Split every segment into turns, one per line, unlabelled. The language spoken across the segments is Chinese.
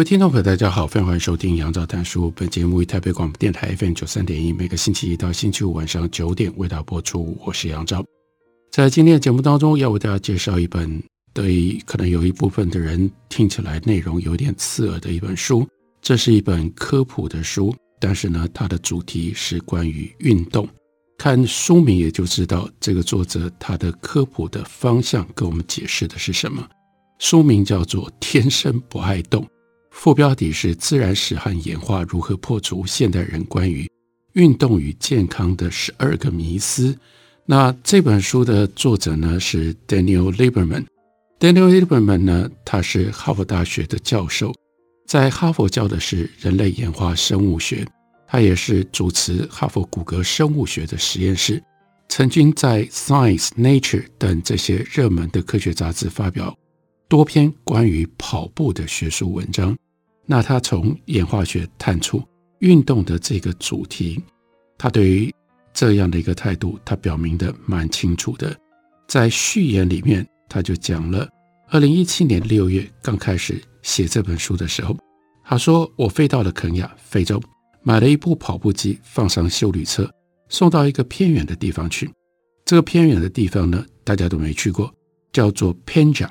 位听众朋友，大家好，非常欢迎收听杨照谈书。本节目于台北广播电台 FM 九三点一，每个星期一到星期五晚上九点为大家播出。我是杨照，在今天的节目当中，要为大家介绍一本对可能有一部分的人听起来内容有点刺耳的一本书。这是一本科普的书，但是呢，它的主题是关于运动。看书名也就知道，这个作者他的科普的方向跟我们解释的是什么。书名叫做《天生不爱动》。副标题是“自然史和演化如何破除现代人关于运动与健康的十二个迷思”。那这本书的作者呢是 Daniel Lieberman。Daniel Lieberman 呢，他是哈佛大学的教授，在哈佛教的是人类演化生物学。他也是主持哈佛骨骼生物学的实验室，曾经在 Science、Nature 等这些热门的科学杂志发表多篇关于跑步的学术文章。那他从演化学探出运动的这个主题，他对于这样的一个态度，他表明的蛮清楚的。在序言里面，他就讲了，二零一七年六月刚开始写这本书的时候，他说：“我飞到了肯亚，非洲，买了一部跑步机，放上休旅车，送到一个偏远的地方去。这个偏远的地方呢，大家都没去过，叫做 Penja，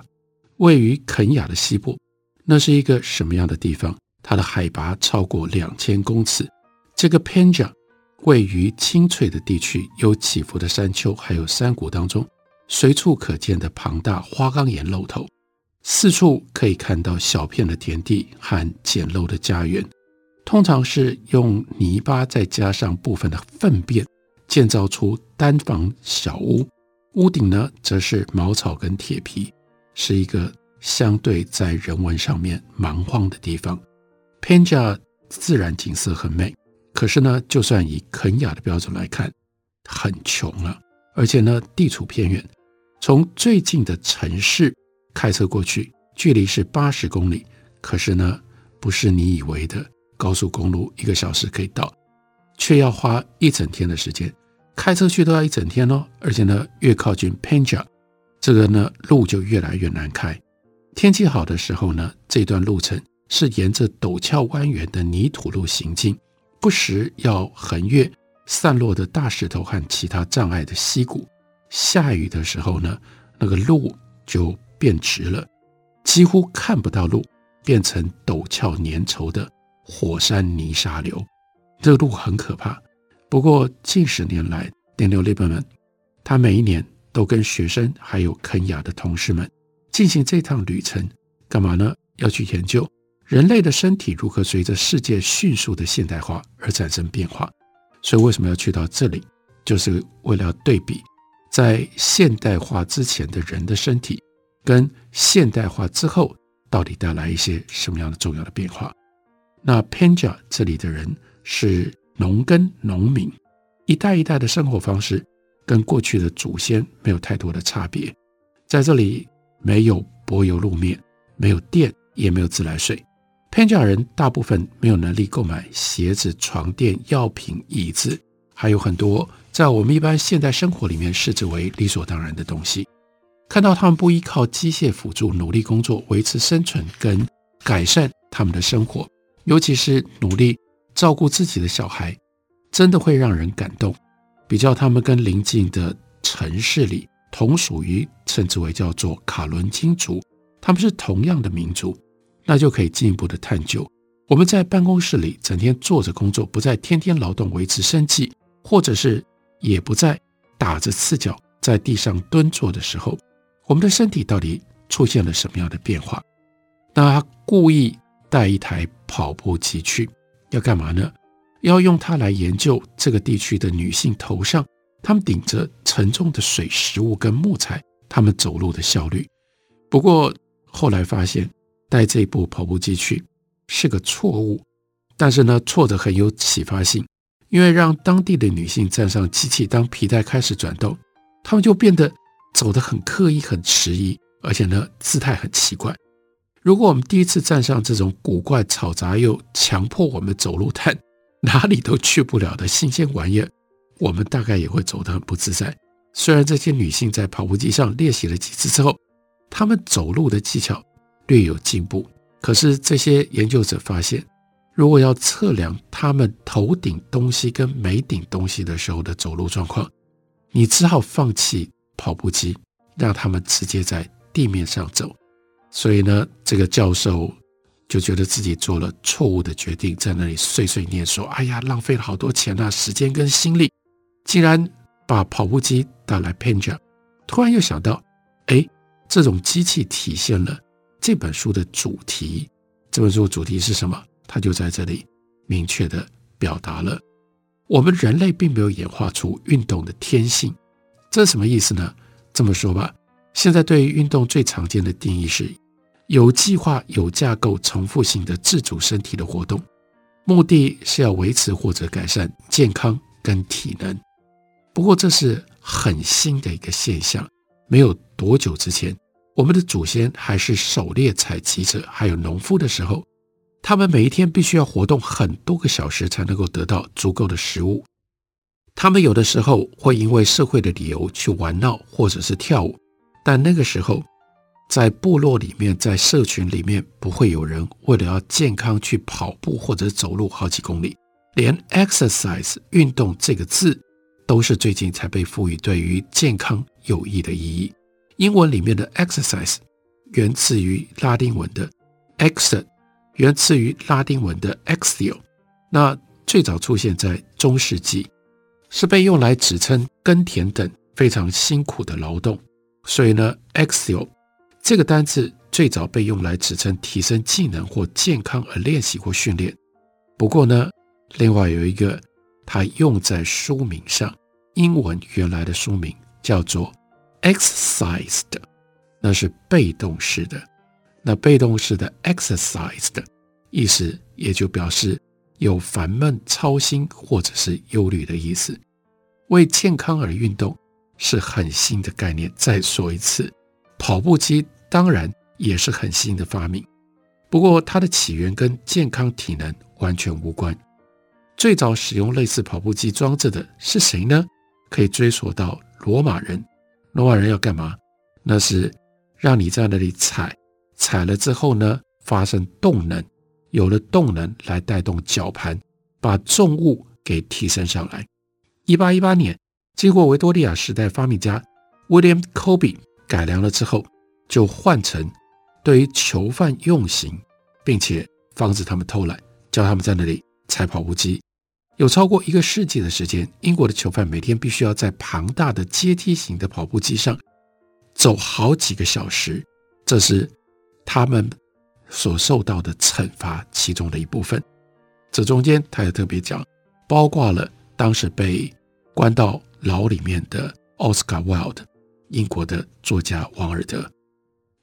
位于肯亚的西部。”那是一个什么样的地方？它的海拔超过两千公尺。这个 Penja 位于青翠的地区，有起伏的山丘，还有山谷当中，随处可见的庞大花岗岩露头，四处可以看到小片的田地和简陋的家园。通常是用泥巴再加上部分的粪便建造出单房小屋，屋顶呢则是茅草跟铁皮，是一个。相对在人文上面蛮荒的地方，Penja 自然景色很美，可是呢，就算以肯雅的标准来看，很穷啊，而且呢，地处偏远，从最近的城市开车过去，距离是八十公里，可是呢，不是你以为的高速公路一个小时可以到，却要花一整天的时间，开车去都要一整天哦，而且呢，越靠近 Penja，这个呢，路就越来越难开。天气好的时候呢，这段路程是沿着陡峭蜿蜒的泥土路行进，不时要横越散落的大石头和其他障碍的溪谷。下雨的时候呢，那个路就变直了，几乎看不到路，变成陡峭粘稠的火山泥沙流。这个路很可怕。不过近十年来，Daniel Lieberman 他每一年都跟学生还有肯雅的同事们。进行这趟旅程干嘛呢？要去研究人类的身体如何随着世界迅速的现代化而产生变化。所以为什么要去到这里？就是为了要对比在现代化之前的人的身体，跟现代化之后到底带来一些什么样的重要的变化。那 Panja 这里的人是农耕农民，一代一代的生活方式跟过去的祖先没有太多的差别，在这里。没有柏油路面，没有电，也没有自来水。Penja 人大部分没有能力购买鞋子、床垫、药品、椅子，还有很多在我们一般现代生活里面视之为理所当然的东西。看到他们不依靠机械辅助，努力工作，维持生存跟改善他们的生活，尤其是努力照顾自己的小孩，真的会让人感动。比较他们跟邻近的城市里。同属于称之为叫做卡伦金族，他们是同样的民族，那就可以进一步的探究。我们在办公室里整天坐着工作，不再天天劳动维持生计，或者是也不再打着赤脚在地上蹲坐的时候，我们的身体到底出现了什么样的变化？那他故意带一台跑步机去，要干嘛呢？要用它来研究这个地区的女性头上。她们顶着沉重的水、食物跟木材，他们走路的效率，不过后来发现带这部跑步机去是个错误，但是呢，错的很有启发性，因为让当地的女性站上机器，当皮带开始转动，她们就变得走得很刻意、很迟疑，而且呢，姿态很奇怪。如果我们第一次站上这种古怪、嘈杂又强迫我们走路但哪里都去不了的新鲜玩意儿，我们大概也会走得很不自在。虽然这些女性在跑步机上练习了几次之后，她们走路的技巧略有进步，可是这些研究者发现，如果要测量她们头顶东西跟没顶东西的时候的走路状况，你只好放弃跑步机，让她们直接在地面上走。所以呢，这个教授就觉得自己做了错误的决定，在那里碎碎念说：“哎呀，浪费了好多钱啊，时间跟心力，竟然把跑步机带来 Peña。”突然又想到，哎，这种机器体现了这本书的主题。这本书的主题是什么？他就在这里明确地表达了：我们人类并没有演化出运动的天性。这是什么意思呢？这么说吧。现在对于运动最常见的定义是有计划、有架构、重复性的自主身体的活动，目的是要维持或者改善健康跟体能。不过这是很新的一个现象，没有多久之前，我们的祖先还是狩猎采集者，还有农夫的时候，他们每一天必须要活动很多个小时才能够得到足够的食物。他们有的时候会因为社会的理由去玩闹或者是跳舞。但那个时候，在部落里面，在社群里面，不会有人为了要健康去跑步或者走路好几公里。连 exercise 运动这个字，都是最近才被赋予对于健康有益的意义。英文里面的 exercise 源自于拉丁文的 ex，源自于拉丁文的 exio。那最早出现在中世纪，是被用来指称耕田等非常辛苦的劳动。所以呢，exio 这个单词最早被用来指称提升技能或健康而练习或训练。不过呢，另外有一个它用在书名上，英文原来的书名叫做 exercised，那是被动式的。那被动式的 exercised 意思也就表示有烦闷、操心或者是忧虑的意思。为健康而运动。是很新的概念。再说一次，跑步机当然也是很新的发明，不过它的起源跟健康体能完全无关。最早使用类似跑步机装置的是谁呢？可以追溯到罗马人。罗马人要干嘛？那是让你在那里踩，踩了之后呢，发生动能，有了动能来带动绞盘，把重物给提升上来。一八一八年。经过维多利亚时代发明家 William Colby 改良了之后，就换成对于囚犯用刑，并且防止他们偷懒，叫他们在那里踩跑步机。有超过一个世纪的时间，英国的囚犯每天必须要在庞大的阶梯型的跑步机上走好几个小时，这是他们所受到的惩罚其中的一部分。这中间他也特别讲，包括了当时被关到。牢里面的奥斯卡·华尔德，英国的作家王尔德，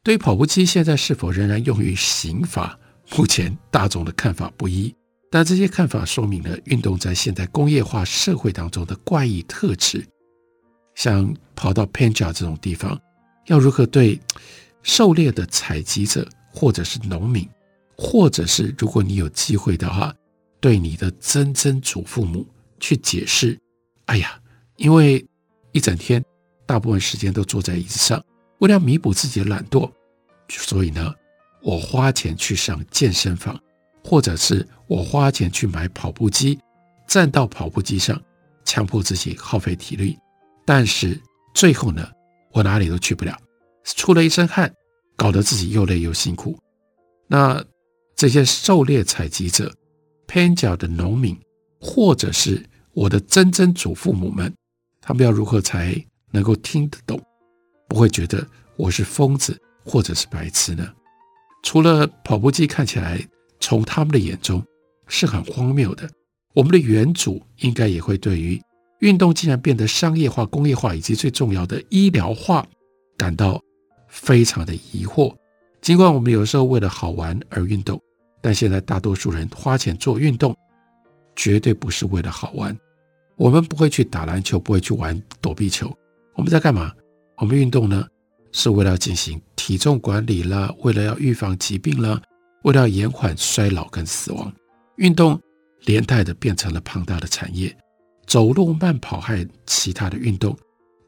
对于跑步机现在是否仍然用于刑罚，目前大众的看法不一。但这些看法说明了运动在现代工业化社会当中的怪异特质。像跑到 Peña 这种地方，要如何对狩猎的采集者，或者是农民，或者是如果你有机会的话，对你的曾曾祖父母去解释？哎呀！因为一整天大部分时间都坐在椅子上，为了弥补自己的懒惰，所以呢，我花钱去上健身房，或者是我花钱去买跑步机，站到跑步机上，强迫自己耗费体力，但是最后呢，我哪里都去不了，出了一身汗，搞得自己又累又辛苦。那这些狩猎采集者、偏角的农民，或者是我的曾曾祖父母们。他们要如何才能够听得懂，不会觉得我是疯子或者是白痴呢？除了跑步机看起来从他们的眼中是很荒谬的，我们的远祖应该也会对于运动竟然变得商业化、工业化以及最重要的医疗化感到非常的疑惑。尽管我们有时候为了好玩而运动，但现在大多数人花钱做运动，绝对不是为了好玩。我们不会去打篮球，不会去玩躲避球。我们在干嘛？我们运动呢，是为了要进行体重管理啦，为了要预防疾病啦，为了要延缓衰老跟死亡。运动连带的变成了庞大的产业。走路、慢跑和其他的运动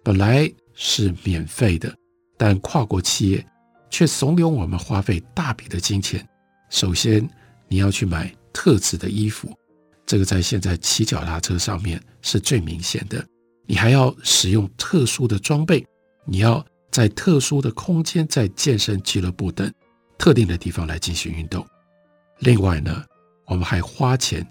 本来是免费的，但跨国企业却怂恿我们花费大笔的金钱。首先，你要去买特制的衣服，这个在现在骑脚踏车上面是最明显的。你还要使用特殊的装备，你要在特殊的空间，在健身俱乐部等特定的地方来进行运动。另外呢，我们还花钱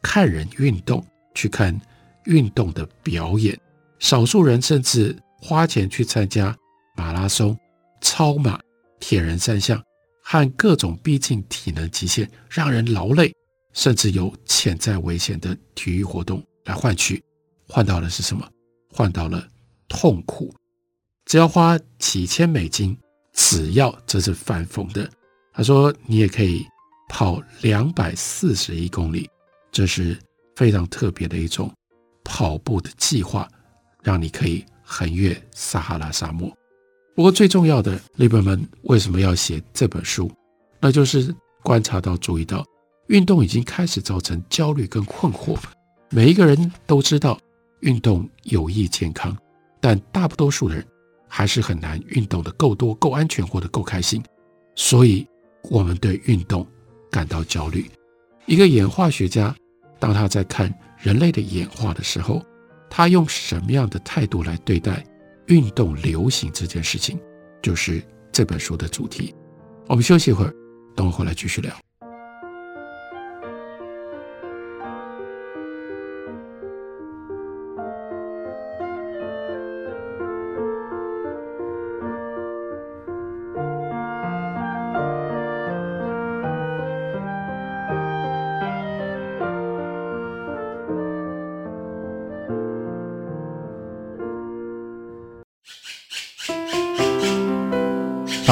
看人运动，去看。运动的表演，少数人甚至花钱去参加马拉松、超马、铁人三项和各种逼近体能极限、让人劳累，甚至有潜在危险的体育活动来换取，换到的是什么？换到了痛苦。只要花几千美金，只要这是反讽的。他说：“你也可以跑两百四十一公里，这是非常特别的一种。”跑步的计划，让你可以横越撒哈拉沙漠。不过最重要的，利伯们为什么要写这本书？那就是观察到、注意到，运动已经开始造成焦虑跟困惑。每一个人都知道运动有益健康，但大多数人还是很难运动的够多、够安全或者够开心。所以，我们对运动感到焦虑。一个演化学家，当他在看。人类的演化的时候，他用什么样的态度来对待运动流行这件事情，就是这本书的主题。我们休息一会儿，等我回来继续聊。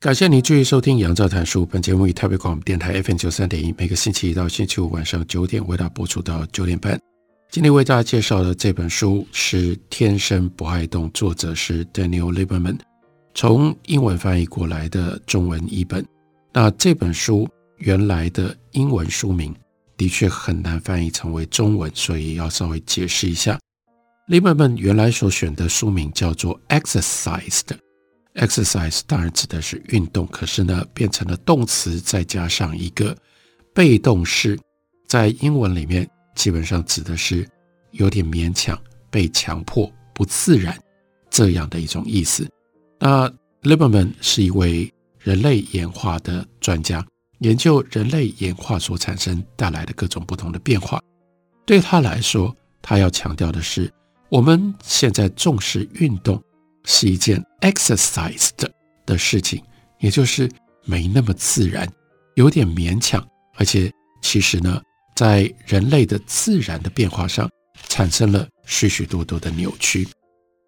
感谢您继续收听杨照谈书。本节目以台北广播电台 FM 九三点一，每个星期一到星期五晚上九点为大家播出到九点半。今天为大家介绍的这本书是《天生不爱动》，作者是 Daniel Lieberman，从英文翻译过来的中文译本。那这本书原来的英文书名的确很难翻译成为中文，所以要稍微解释一下。Lieberman 原来所选的书名叫做《Exercised》。Exercise 当然指的是运动，可是呢，变成了动词，再加上一个被动式，在英文里面基本上指的是有点勉强、被强迫、不自然这样的一种意思。那 Liberman 是一位人类演化的专家，研究人类演化所产生带来的各种不同的变化。对他来说，他要强调的是，我们现在重视运动。是一件 exercised 的事情，也就是没那么自然，有点勉强，而且其实呢，在人类的自然的变化上产生了许许多多的扭曲。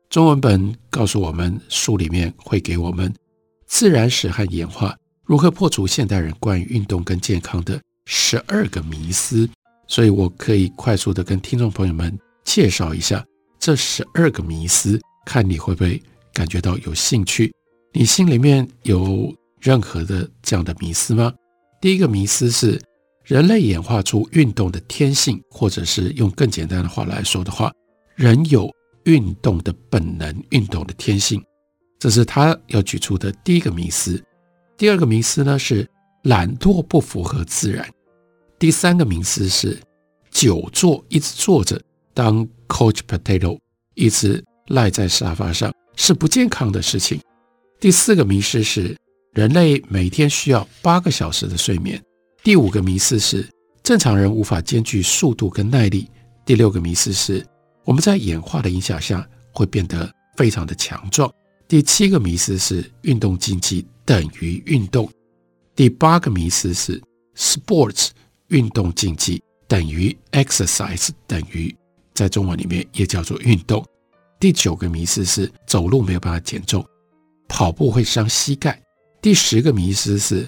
中文本告诉我们，书里面会给我们自然史和演化如何破除现代人关于运动跟健康的十二个迷思，所以我可以快速的跟听众朋友们介绍一下这十二个迷思，看你会不会感觉到有兴趣。你心里面有任何的这样的迷思吗？第一个迷思是人类演化出运动的天性，或者是用更简单的话来说的话，人有运动的本能、运动的天性，这是他要举出的第一个迷思。第二个迷思呢是懒惰不符合自然。第三个迷思是久坐一直坐着当 couch potato，一直赖在沙发上是不健康的事情。第四个迷思是人类每天需要八个小时的睡眠。第五个迷思是正常人无法兼具速度跟耐力。第六个迷思是我们在演化的影响下会变得非常的强壮。第七个迷思是运动竞技等于运动。第八个迷思是 sports 运动竞技等于 exercise 等于在中文里面也叫做运动。第九个迷思是走路没有办法减重。跑步会伤膝盖。第十个迷思是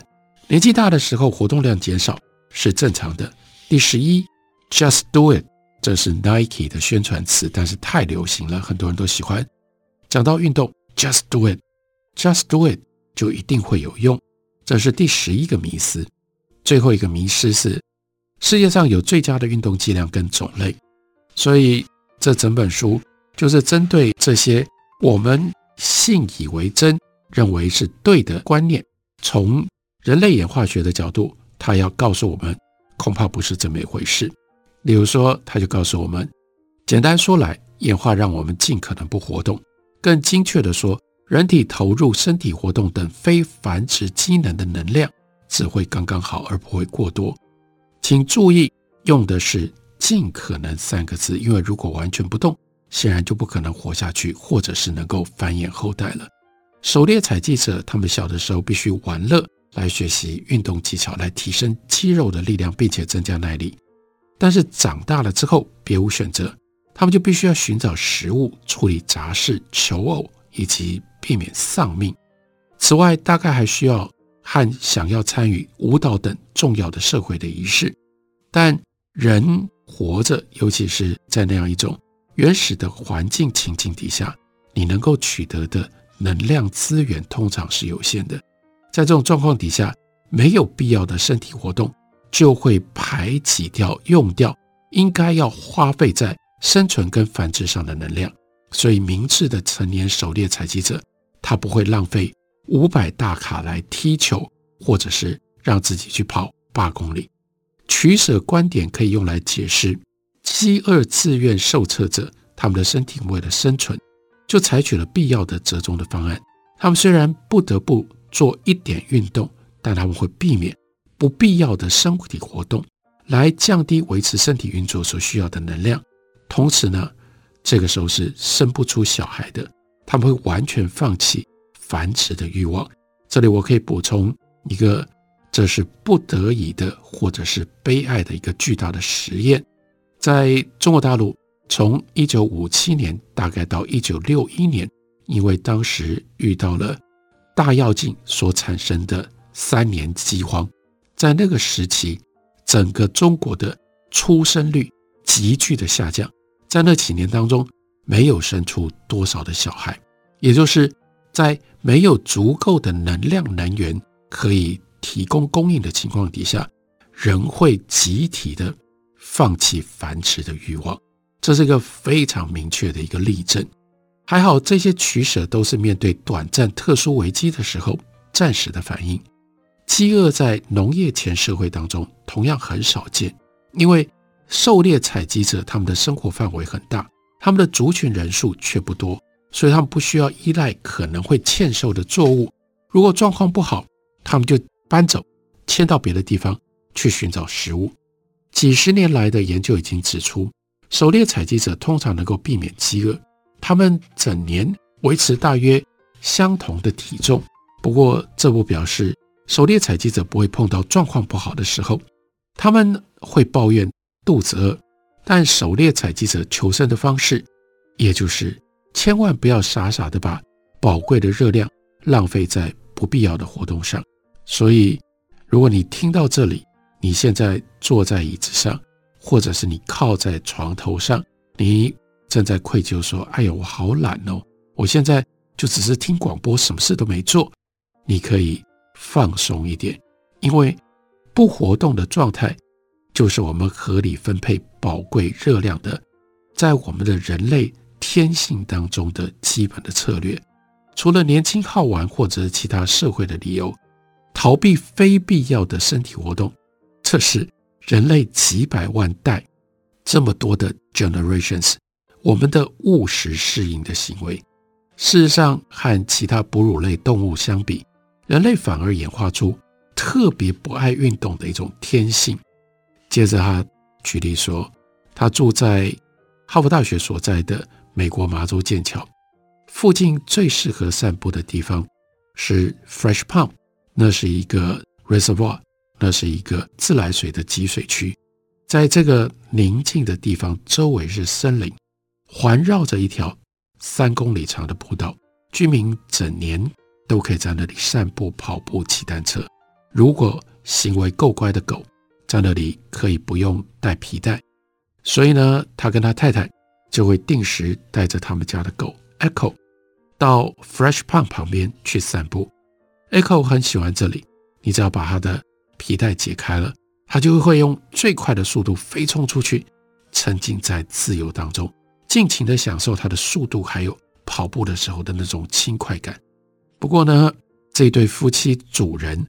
年纪大的时候活动量减少是正常的。第十一，Just do it，这是 Nike 的宣传词，但是太流行了，很多人都喜欢。讲到运动，Just do it，Just do it 就一定会有用，这是第十一个迷思。最后一个迷思是世界上有最佳的运动剂量跟种类，所以这整本书就是针对这些我们。信以为真，认为是对的观念，从人类演化学的角度，他要告诉我们，恐怕不是这么一回事。例如说，他就告诉我们，简单说来，演化让我们尽可能不活动；更精确地说，人体投入身体活动等非繁殖机能的能量只会刚刚好，而不会过多。请注意，用的是“尽可能”三个字，因为如果完全不动，显然就不可能活下去，或者是能够繁衍后代了。狩猎采集者他们小的时候必须玩乐来学习运动技巧，来提升肌肉的力量，并且增加耐力。但是长大了之后别无选择，他们就必须要寻找食物、处理杂事、求偶以及避免丧命。此外，大概还需要和想要参与舞蹈等重要的社会的仪式。但人活着，尤其是在那样一种。原始的环境情境底下，你能够取得的能量资源通常是有限的。在这种状况底下，没有必要的身体活动就会排挤掉、用掉应该要花费在生存跟繁殖上的能量。所以，明智的成年狩猎采集者，他不会浪费五百大卡来踢球，或者是让自己去跑八公里。取舍观点可以用来解释。饥饿自愿受测者，他们的身体为了生存，就采取了必要的折中的方案。他们虽然不得不做一点运动，但他们会避免不必要的身体活动，来降低维持身体运作所需要的能量。同时呢，这个时候是生不出小孩的，他们会完全放弃繁殖的欲望。这里我可以补充一个，这是不得已的，或者是悲哀的一个巨大的实验。在中国大陆，从一九五七年大概到一九六一年，因为当时遇到了大跃进所产生的三年饥荒，在那个时期，整个中国的出生率急剧的下降，在那几年当中，没有生出多少的小孩，也就是在没有足够的能量能源可以提供供应的情况底下，人会集体的。放弃繁殖的欲望，这是一个非常明确的一个例证。还好，这些取舍都是面对短暂特殊危机的时候暂时的反应。饥饿在农业前社会当中同样很少见，因为狩猎采集者他们的生活范围很大，他们的族群人数却不多，所以他们不需要依赖可能会欠收的作物。如果状况不好，他们就搬走，迁到别的地方去寻找食物。几十年来的研究已经指出，狩猎采集者通常能够避免饥饿，他们整年维持大约相同的体重。不过，这不表示狩猎采集者不会碰到状况不好的时候，他们会抱怨肚子饿，但狩猎采集者求生的方式，也就是千万不要傻傻的把宝贵的热量浪费在不必要的活动上。所以，如果你听到这里，你现在坐在椅子上，或者是你靠在床头上，你正在愧疚说：“哎呀，我好懒哦，我现在就只是听广播，什么事都没做。”你可以放松一点，因为不活动的状态就是我们合理分配宝贵热量的，在我们的人类天性当中的基本的策略。除了年轻好玩或者其他社会的理由，逃避非必要的身体活动，这是人类几百万代这么多的 generations 我们的务实适应的行为。事实上，和其他哺乳类动物相比，人类反而演化出特别不爱运动的一种天性。接着他举例说，他住在哈佛大学所在的美国麻州剑桥附近，最适合散步的地方是 Fresh Pond，那是一个 reservoir，那是一个自来水的集水区。在这个宁静的地方，周围是森林，环绕着一条三公里长的步道，居民整年。都可以在那里散步、跑步、骑单车。如果行为够乖的狗，在那里可以不用带皮带。所以呢，他跟他太太就会定时带着他们家的狗 Echo 到 Fresh Pond 旁边去散步。Echo 很喜欢这里，你只要把它的皮带解开了，它就会用最快的速度飞冲出去，沉浸在自由当中，尽情地享受它的速度，还有跑步的时候的那种轻快感。不过呢，这对夫妻主人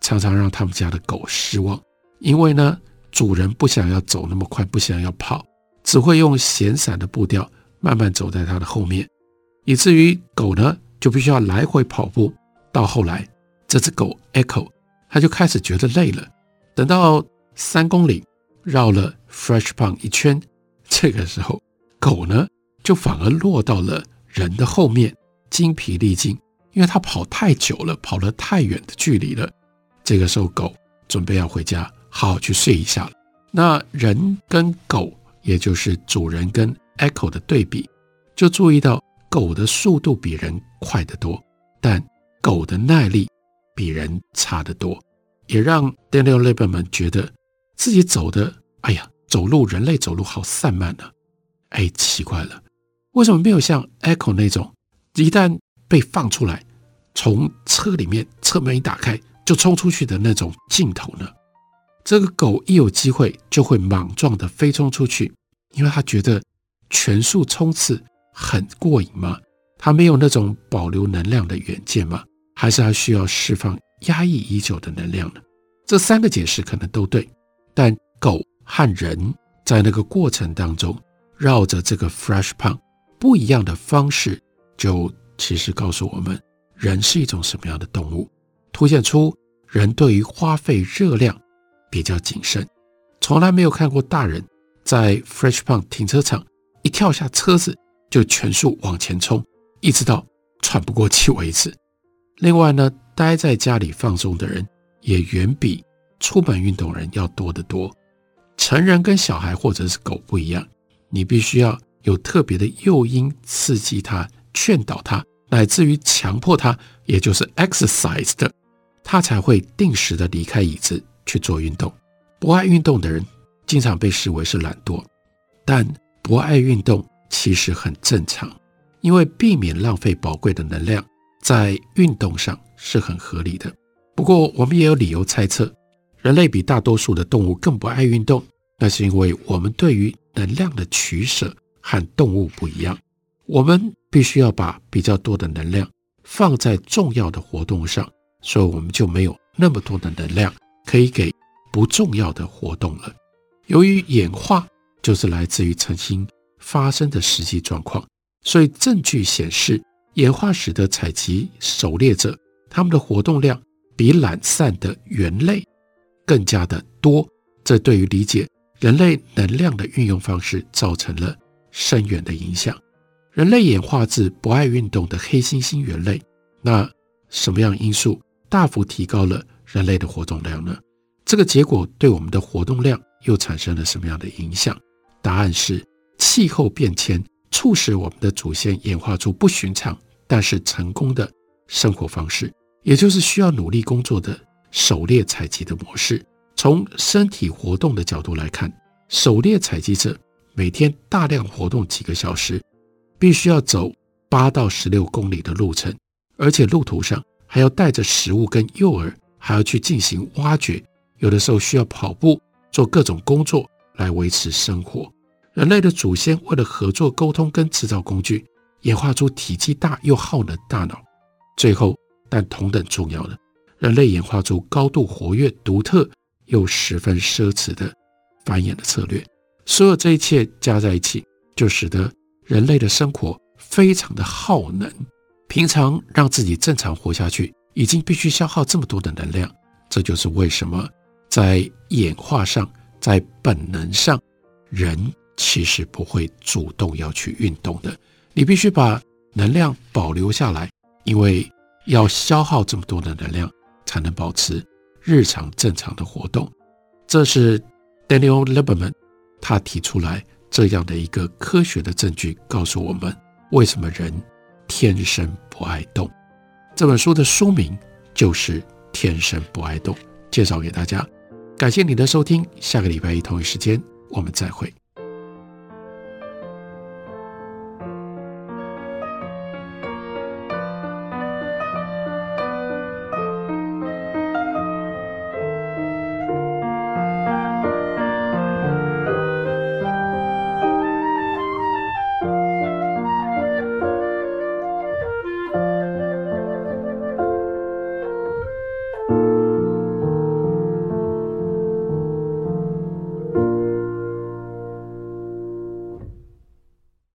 常常让他们家的狗失望，因为呢，主人不想要走那么快，不想要跑，只会用闲散的步调慢慢走在他的后面，以至于狗呢就必须要来回跑步。到后来，这只狗 Echo 它就开始觉得累了。等到三公里绕了 Fresh Pond 一圈，这个时候狗呢就反而落到了人的后面，精疲力尽。因为它跑太久了，跑了太远的距离了。这个时候，狗准备要回家，好好去睡一下了。那人跟狗，也就是主人跟 Echo 的对比，就注意到狗的速度比人快得多，但狗的耐力比人差得多，也让 Daniel Lieberman 觉得自己走的，哎呀，走路人类走路好散漫、啊。哎，奇怪了，为什么没有像 Echo 那种，一旦被放出来？从车里面车门一打开就冲出去的那种镜头呢？这个狗一有机会就会莽撞地飞冲出去，因为它觉得全速冲刺很过瘾吗？它没有那种保留能量的远见吗？还是它需要释放压抑已久的能量呢？这三个解释可能都对，但狗和人在那个过程当中绕着这个 Fresh Pond 不一样的方式，就其实告诉我们。人是一种什么样的动物？凸显出人对于花费热量比较谨慎。从来没有看过大人在 Fresh Pond 停车场一跳下车子就全速往前冲，一直到喘不过气为止。另外呢，待在家里放松的人也远比出门运动人要多得多。成人跟小孩或者是狗不一样，你必须要有特别的诱因刺激他，劝导他。乃至于强迫他，也就是 exercise 的，他才会定时的离开椅子去做运动。不爱运动的人经常被视为是懒惰，但不爱运动其实很正常，因为避免浪费宝贵的能量在运动上是很合理的。不过，我们也有理由猜测，人类比大多数的动物更不爱运动，那是因为我们对于能量的取舍和动物不一样。我们必须要把比较多的能量放在重要的活动上，所以我们就没有那么多的能量可以给不重要的活动了。由于演化就是来自于曾经发生的实际状况，所以证据显示，演化使得采集狩猎者他们的活动量比懒散的猿类更加的多。这对于理解人类能量的运用方式造成了深远的影响。人类演化自不爱运动的黑猩猩猿类，那什么样因素大幅提高了人类的活动量呢？这个结果对我们的活动量又产生了什么样的影响？答案是气候变迁促使我们的祖先演化出不寻常但是成功的生活方式，也就是需要努力工作的狩猎采集的模式。从身体活动的角度来看，狩猎采集者每天大量活动几个小时，必须要走八到十六公里的路程，而且路途上还要带着食物跟诱饵，还要去进行挖掘，有的时候需要跑步做各种工作来维持生活。人类的祖先为了合作沟通跟制造工具，演化出体积大又耗能大脑。最后，但同等重要的，人类演化出高度活跃、独特又十分奢侈的繁衍的策略。所有这一切加在一起，就使得人类的生活非常的耗能。平常让自己正常活下去，已经必须消耗这么多的能量。这就是为什么在演化上，在本能上，人其实不会主动要去运动的。你必须把能量保留下来，因为要消耗这么多的能量，才能保持日常正常的活动。这是 Daniel Lieberman 他提出来这样的一个科学的证据，告诉我们为什么人天生不爱动。这本书的书名就是《天生不爱动》，介绍给大家。感谢你的收听，下个礼拜一同一时间我们再会。